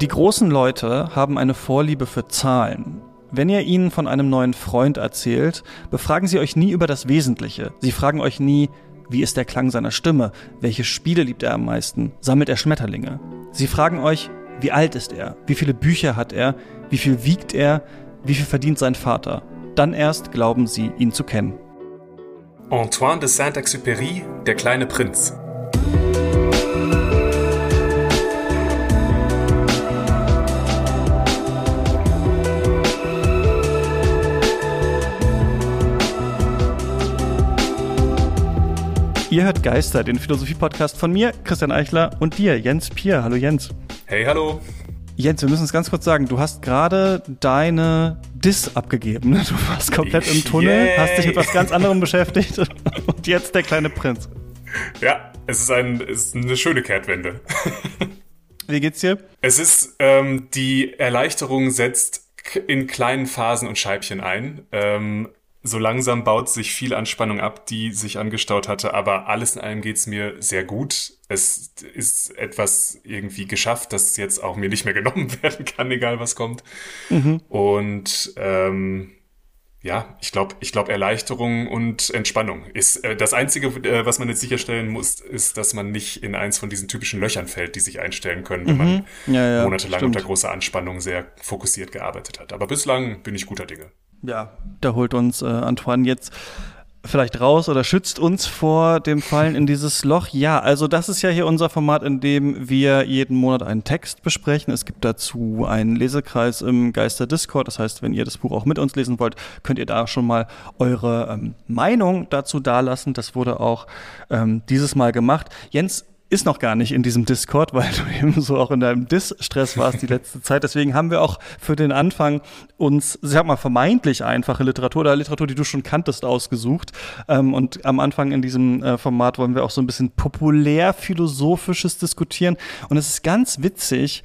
Die großen Leute haben eine Vorliebe für Zahlen. Wenn ihr ihnen von einem neuen Freund erzählt, befragen sie euch nie über das Wesentliche. Sie fragen euch nie, wie ist der Klang seiner Stimme? Welche Spiele liebt er am meisten? Sammelt er Schmetterlinge? Sie fragen euch, wie alt ist er? Wie viele Bücher hat er? Wie viel wiegt er? Wie viel verdient sein Vater? Dann erst glauben sie, ihn zu kennen. Antoine de Saint-Exupéry, der kleine Prinz. Ihr hört Geister, den Philosophie-Podcast von mir, Christian Eichler, und dir, Jens Pier. Hallo Jens. Hey, hallo. Jens, wir müssen es ganz kurz sagen, du hast gerade deine Diss abgegeben. Du warst komplett im Tunnel, Yay. hast dich mit was ganz anderem beschäftigt und jetzt der kleine Prinz. Ja, es ist, ein, es ist eine schöne Kehrtwende. Wie geht's dir? Es ist, ähm, die Erleichterung setzt in kleinen Phasen und Scheibchen ein. Ähm, so langsam baut sich viel Anspannung ab, die sich angestaut hatte, aber alles in allem geht's mir sehr gut. Es ist etwas irgendwie geschafft, das jetzt auch mir nicht mehr genommen werden kann, egal was kommt. Mhm. Und ähm, ja, ich glaube, ich glaube, Erleichterung und Entspannung ist äh, das Einzige, äh, was man jetzt sicherstellen muss, ist, dass man nicht in eins von diesen typischen Löchern fällt, die sich einstellen können, wenn mhm. man ja, ja, monatelang stimmt. unter großer Anspannung sehr fokussiert gearbeitet hat. Aber bislang bin ich guter Dinge. Ja, da holt uns äh, Antoine jetzt vielleicht raus oder schützt uns vor dem Fallen in dieses Loch. Ja, also das ist ja hier unser Format, in dem wir jeden Monat einen Text besprechen. Es gibt dazu einen Lesekreis im Geister Discord. Das heißt, wenn ihr das Buch auch mit uns lesen wollt, könnt ihr da schon mal eure ähm, Meinung dazu dalassen. Das wurde auch ähm, dieses Mal gemacht. Jens, ist noch gar nicht in diesem Discord, weil du eben so auch in deinem Dis-Stress warst die letzte Zeit. Deswegen haben wir auch für den Anfang uns, sag mal, vermeintlich einfache Literatur oder Literatur, die du schon kanntest, ausgesucht. Ähm, und am Anfang in diesem äh, Format wollen wir auch so ein bisschen populär-philosophisches diskutieren. Und es ist ganz witzig,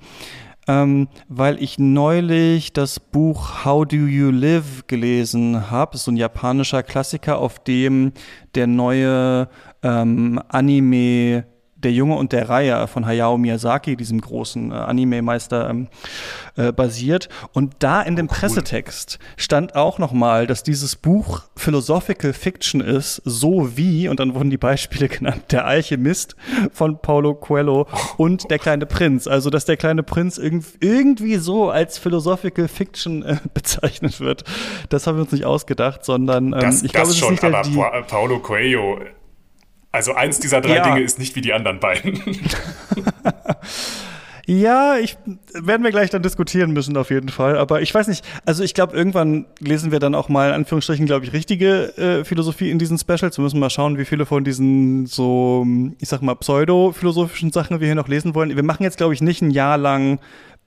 ähm, weil ich neulich das Buch How Do You Live gelesen habe. So ein japanischer Klassiker, auf dem der neue ähm, Anime der Junge und der Reihe von Hayao Miyazaki, diesem großen äh, Anime-Meister, ähm, äh, basiert. Und da in dem cool. Pressetext stand auch nochmal, dass dieses Buch Philosophical Fiction ist, so wie, und dann wurden die Beispiele genannt, der Alchemist von Paulo Coelho und der kleine Prinz. Also, dass der kleine Prinz irg irgendwie so als Philosophical Fiction äh, bezeichnet wird. Das haben wir uns nicht ausgedacht, sondern ähm, das, ich glaube, es ist nicht aber die Paulo Coelho also eins dieser drei ja. Dinge ist nicht wie die anderen beiden. Ja, ich werden wir gleich dann diskutieren müssen auf jeden Fall. Aber ich weiß nicht, also ich glaube, irgendwann lesen wir dann auch mal in Anführungsstrichen, glaube ich, richtige äh, Philosophie in diesen Specials. Wir müssen mal schauen, wie viele von diesen so, ich sag mal, pseudo-philosophischen Sachen wir hier noch lesen wollen. Wir machen jetzt, glaube ich, nicht ein Jahr lang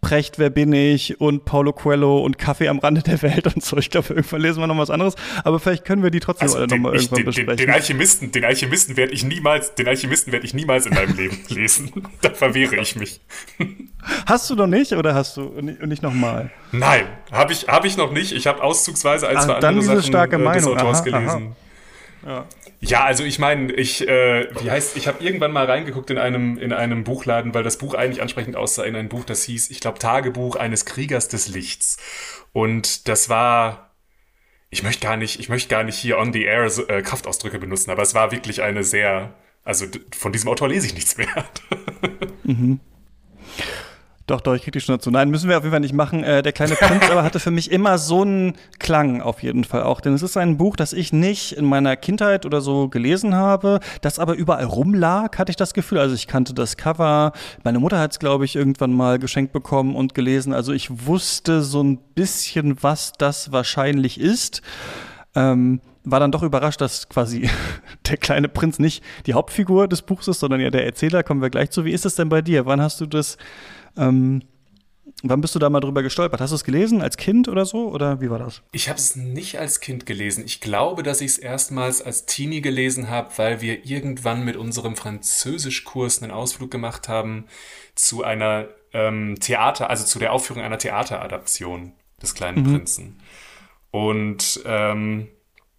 Precht, wer bin ich und Paulo Coelho und Kaffee am Rande der Welt und so. Ich glaube, irgendwann lesen wir noch was anderes, aber vielleicht können wir die trotzdem also alle nochmal irgendwann den, besprechen. Den, den Alchemisten, den Alchemisten werde ich niemals, den Alchemisten werde ich niemals in meinem Leben lesen. da verwehre ich mich. Hast du noch nicht oder hast du nicht nochmal? Nein, habe ich, hab ich noch nicht. Ich habe auszugsweise ein, zwei Ach, andere Sachen starke Meinung. des Autors aha, gelesen. Aha. Ja. Ja, also ich meine, ich, äh, wie heißt, ich habe irgendwann mal reingeguckt in einem, in einem Buchladen, weil das Buch eigentlich ansprechend aussah, in ein Buch, das hieß, ich glaube, Tagebuch eines Kriegers des Lichts. Und das war, ich möchte gar nicht, ich möchte gar nicht hier on the air äh, Kraftausdrücke benutzen, aber es war wirklich eine sehr, also von diesem Autor lese ich nichts mehr. mhm. Doch, doch, ich krieg die schon dazu. Nein, müssen wir auf jeden Fall nicht machen. Äh, der kleine Prinz aber hatte für mich immer so einen Klang auf jeden Fall auch. Denn es ist ein Buch, das ich nicht in meiner Kindheit oder so gelesen habe, das aber überall rumlag, hatte ich das Gefühl. Also ich kannte das Cover. Meine Mutter hat es, glaube ich, irgendwann mal geschenkt bekommen und gelesen. Also ich wusste so ein bisschen, was das wahrscheinlich ist. Ähm, war dann doch überrascht, dass quasi der kleine Prinz nicht die Hauptfigur des Buchs ist, sondern ja der Erzähler. Kommen wir gleich zu. Wie ist es denn bei dir? Wann hast du das ähm, wann bist du da mal drüber gestolpert? Hast du es gelesen als Kind oder so? Oder wie war das? Ich habe es nicht als Kind gelesen. Ich glaube, dass ich es erstmals als Teenie gelesen habe, weil wir irgendwann mit unserem Französischkurs einen Ausflug gemacht haben zu einer ähm, Theater, also zu der Aufführung einer Theateradaption des kleinen mhm. Prinzen. Und ähm,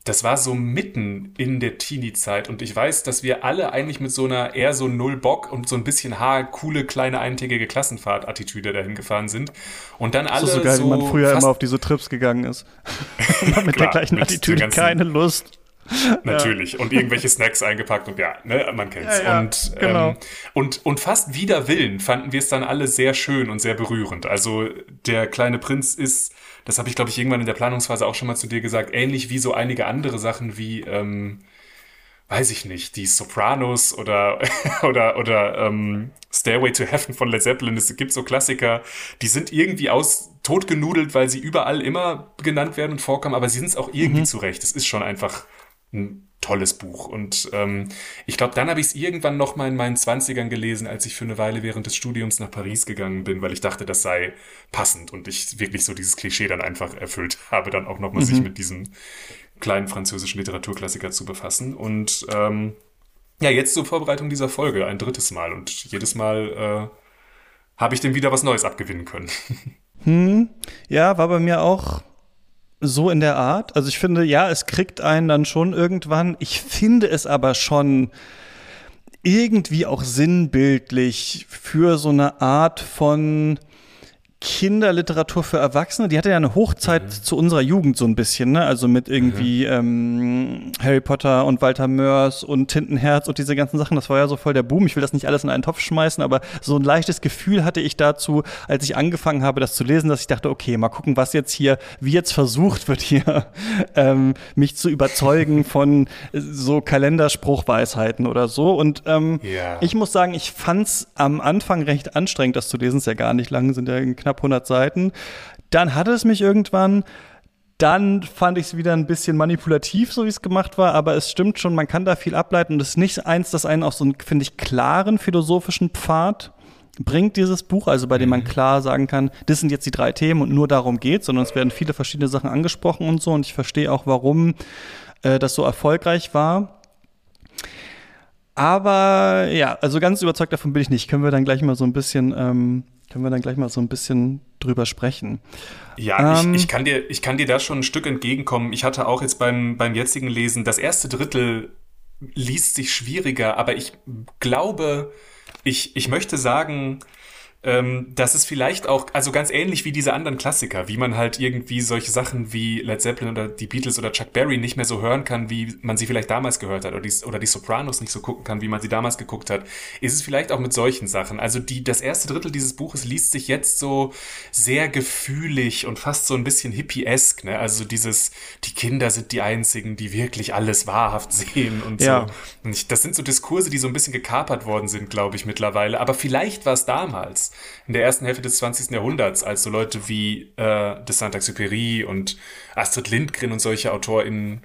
das war so mitten in der Teenie-Zeit und ich weiß, dass wir alle eigentlich mit so einer eher so null Bock und so ein bisschen ha, coole kleine eintägige Klassenfahrt-Attitüde dahin gefahren sind und dann alle das ist so geil, so wie man früher immer auf diese Trips gegangen ist. mit Klar, der gleichen Attitüde, keine Lust. Natürlich. Ja. Und irgendwelche Snacks eingepackt und ja, ne, man kennt's. Ja, ja, und, genau. ähm, und, und fast wider Willen fanden wir es dann alle sehr schön und sehr berührend. Also der kleine Prinz ist das habe ich, glaube ich, irgendwann in der Planungsphase auch schon mal zu dir gesagt, ähnlich wie so einige andere Sachen wie, ähm, weiß ich nicht, die Sopranos oder, oder, oder ähm, Stairway to Heaven von Led Zeppelin. Es gibt so Klassiker, die sind irgendwie aus totgenudelt, weil sie überall immer genannt werden und vorkommen, aber sie sind es auch irgendwie mhm. zurecht. Es ist schon einfach ein tolles Buch. Und ähm, ich glaube, dann habe ich es irgendwann noch mal in meinen Zwanzigern gelesen, als ich für eine Weile während des Studiums nach Paris gegangen bin, weil ich dachte, das sei passend und ich wirklich so dieses Klischee dann einfach erfüllt habe, dann auch noch mal mhm. sich mit diesem kleinen französischen Literaturklassiker zu befassen. Und ähm, ja, jetzt zur Vorbereitung dieser Folge ein drittes Mal und jedes Mal äh, habe ich dem wieder was Neues abgewinnen können. Hm, ja, war bei mir auch so in der Art. Also ich finde, ja, es kriegt einen dann schon irgendwann. Ich finde es aber schon irgendwie auch sinnbildlich für so eine Art von Kinderliteratur für Erwachsene, die hatte ja eine Hochzeit mhm. zu unserer Jugend so ein bisschen, ne? Also mit irgendwie mhm. ähm, Harry Potter und Walter Mörs und Tintenherz und diese ganzen Sachen. Das war ja so voll der Boom. Ich will das nicht alles in einen Topf schmeißen, aber so ein leichtes Gefühl hatte ich dazu, als ich angefangen habe, das zu lesen, dass ich dachte, okay, mal gucken, was jetzt hier, wie jetzt versucht wird hier, ähm, mich zu überzeugen von so Kalenderspruchweisheiten oder so. Und ähm, yeah. ich muss sagen, ich fand's am Anfang recht anstrengend, das zu lesen. Ist ja gar nicht lang, sind ja knapp 100 Seiten. Dann hatte es mich irgendwann. Dann fand ich es wieder ein bisschen manipulativ, so wie es gemacht war, aber es stimmt schon, man kann da viel ableiten und es ist nicht eins, das einen auf so einen, finde ich, klaren philosophischen Pfad bringt dieses Buch, also bei dem man mhm. klar sagen kann, das sind jetzt die drei Themen und nur darum geht, sondern es werden viele verschiedene Sachen angesprochen und so und ich verstehe auch, warum äh, das so erfolgreich war. Aber ja, also ganz überzeugt davon bin ich nicht. Können wir dann gleich mal so ein bisschen ähm, können wir dann gleich mal so ein bisschen drüber sprechen. Ja, ähm, ich, ich, kann dir, ich kann dir da schon ein Stück entgegenkommen. Ich hatte auch jetzt beim, beim jetzigen Lesen, das erste Drittel liest sich schwieriger, aber ich glaube, ich, ich möchte sagen, ähm, das ist vielleicht auch, also ganz ähnlich wie diese anderen Klassiker, wie man halt irgendwie solche Sachen wie Led Zeppelin oder die Beatles oder Chuck Berry nicht mehr so hören kann, wie man sie vielleicht damals gehört hat, oder die, oder die Sopranos nicht so gucken kann, wie man sie damals geguckt hat, ist es vielleicht auch mit solchen Sachen. Also die, das erste Drittel dieses Buches liest sich jetzt so sehr gefühlig und fast so ein bisschen hippiesk, ne? Also dieses, die Kinder sind die einzigen, die wirklich alles wahrhaft sehen und ja. so. Und ich, das sind so Diskurse, die so ein bisschen gekapert worden sind, glaube ich, mittlerweile. Aber vielleicht war es damals in der ersten Hälfte des 20. Jahrhunderts, als so Leute wie äh, de Saint-Exupéry und Astrid Lindgren und solche AutorInnen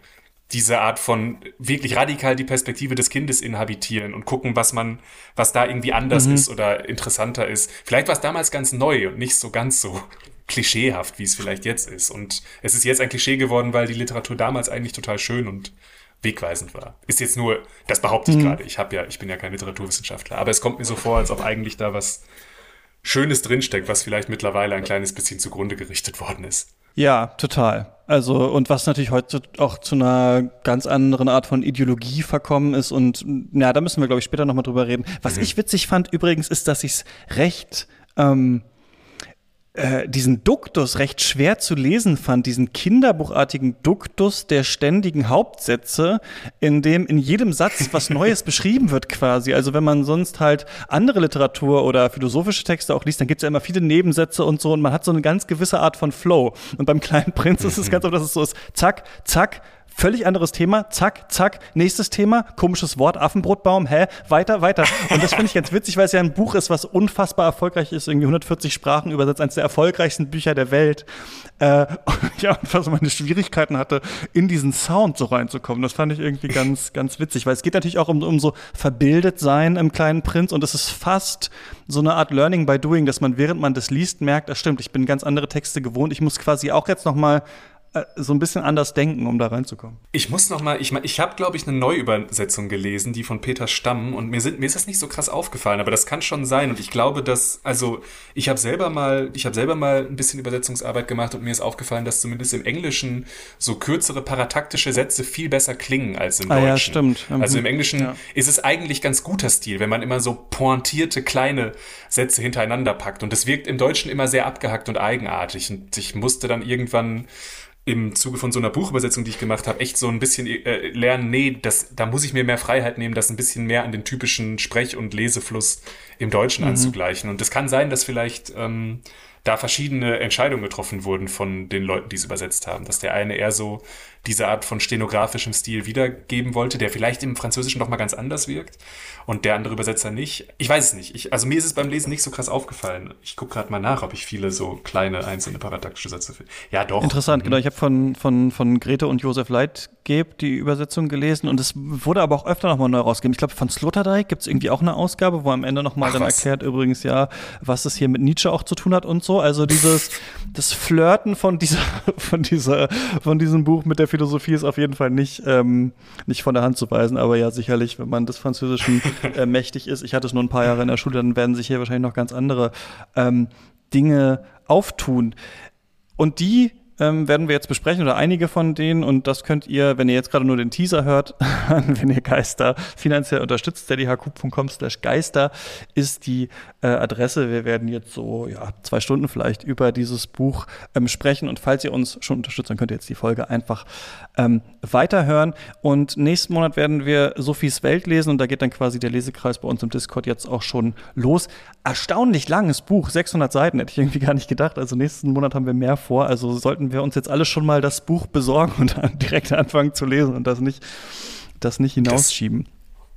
diese Art von wirklich radikal die Perspektive des Kindes inhabitieren und gucken, was man, was da irgendwie anders mhm. ist oder interessanter ist. Vielleicht war es damals ganz neu und nicht so ganz so klischeehaft, wie es vielleicht jetzt ist. Und es ist jetzt ein Klischee geworden, weil die Literatur damals eigentlich total schön und wegweisend war. Ist jetzt nur, das behaupte ich mhm. gerade. Ich habe ja, ich bin ja kein Literaturwissenschaftler, aber es kommt mir so vor, als ob eigentlich da was Schönes drinsteckt, was vielleicht mittlerweile ein kleines bisschen zugrunde gerichtet worden ist. Ja, total. Also, und was natürlich heute auch zu einer ganz anderen Art von Ideologie verkommen ist. Und ja, da müssen wir, glaube ich, später nochmal drüber reden. Was mhm. ich witzig fand übrigens, ist, dass ich es recht ähm, äh, diesen Duktus recht schwer zu lesen fand, diesen kinderbuchartigen Duktus der ständigen Hauptsätze, in dem in jedem Satz was Neues beschrieben wird quasi. Also wenn man sonst halt andere Literatur oder philosophische Texte auch liest, dann gibt es ja immer viele Nebensätze und so und man hat so eine ganz gewisse Art von Flow. Und beim kleinen Prinz ist es ganz oft, dass es so ist, zack, zack, Völlig anderes Thema, zack, zack, nächstes Thema, komisches Wort, Affenbrotbaum, hä, weiter, weiter. Und das finde ich ganz witzig, weil es ja ein Buch ist, was unfassbar erfolgreich ist, irgendwie 140 Sprachen übersetzt, eines der erfolgreichsten Bücher der Welt. Äh, ja, und was meine Schwierigkeiten hatte, in diesen Sound so reinzukommen. Das fand ich irgendwie ganz, ganz witzig, weil es geht natürlich auch um, um so verbildet sein im kleinen Prinz. Und es ist fast so eine Art Learning by Doing, dass man während man das liest merkt, das stimmt, ich bin ganz andere Texte gewohnt, ich muss quasi auch jetzt noch mal äh, so ein bisschen anders denken, um da reinzukommen. Ich muss noch mal, ich, ich habe, glaube ich, eine Neuübersetzung gelesen, die von Peter Stamm, und mir, sind, mir ist das nicht so krass aufgefallen, aber das kann schon sein. Und ich glaube, dass, also ich habe selber mal, ich habe selber mal ein bisschen Übersetzungsarbeit gemacht und mir ist aufgefallen, dass zumindest im Englischen so kürzere parataktische Sätze viel besser klingen als im ah, Deutschen. Ja, stimmt. Mhm. Also im Englischen ja. ist es eigentlich ganz guter Stil, wenn man immer so pointierte kleine Sätze hintereinander packt. Und das wirkt im Deutschen immer sehr abgehackt und eigenartig. Und ich musste dann irgendwann im Zuge von so einer Buchübersetzung, die ich gemacht habe, echt so ein bisschen äh, lernen, nee, das, da muss ich mir mehr Freiheit nehmen, das ein bisschen mehr an den typischen Sprech- und Lesefluss im Deutschen mhm. anzugleichen. Und es kann sein, dass vielleicht ähm, da verschiedene Entscheidungen getroffen wurden von den Leuten, die es übersetzt haben. Dass der eine eher so diese Art von stenografischem Stil wiedergeben wollte, der vielleicht im Französischen noch mal ganz anders wirkt und der andere Übersetzer nicht. Ich weiß es nicht. Ich, also mir ist es beim Lesen nicht so krass aufgefallen. Ich gucke gerade mal nach, ob ich viele so kleine einzelne parataktische Sätze finde. Ja, doch. Interessant, mhm. genau. Ich habe von, von, von Grete und Josef Leitgeb die Übersetzung gelesen und es wurde aber auch öfter noch mal neu rausgegeben. Ich glaube, von Sloterdijk gibt es irgendwie auch eine Ausgabe, wo am Ende noch mal Ach, dann was? erklärt übrigens ja, was es hier mit Nietzsche auch zu tun hat und so. Also dieses das Flirten von dieser von dieser von diesem Buch mit der Philosophie ist auf jeden Fall nicht, ähm, nicht von der Hand zu weisen, aber ja, sicherlich, wenn man des Französischen äh, mächtig ist, ich hatte es nur ein paar Jahre in der Schule, dann werden sich hier wahrscheinlich noch ganz andere ähm, Dinge auftun. Und die ähm, werden wir jetzt besprechen oder einige von denen und das könnt ihr, wenn ihr jetzt gerade nur den Teaser hört, wenn ihr Geister finanziell unterstützt, steadyhq.com slash Geister ist die äh, Adresse. Wir werden jetzt so ja, zwei Stunden vielleicht über dieses Buch ähm, sprechen und falls ihr uns schon unterstützt, dann könnt ihr jetzt die Folge einfach ähm, weiterhören und nächsten Monat werden wir Sophies Welt lesen und da geht dann quasi der Lesekreis bei uns im Discord jetzt auch schon los. Erstaunlich langes Buch, 600 Seiten, hätte ich irgendwie gar nicht gedacht. Also nächsten Monat haben wir mehr vor, also sollten wir uns jetzt alle schon mal das Buch besorgen und dann direkt anfangen zu lesen und das nicht, das nicht hinausschieben.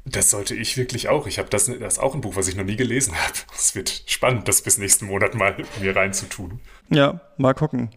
Das, das sollte ich wirklich auch. Ich habe das, das ist auch ein Buch, was ich noch nie gelesen habe. Es wird spannend, das bis nächsten Monat mal mir reinzutun. Ja, mal gucken.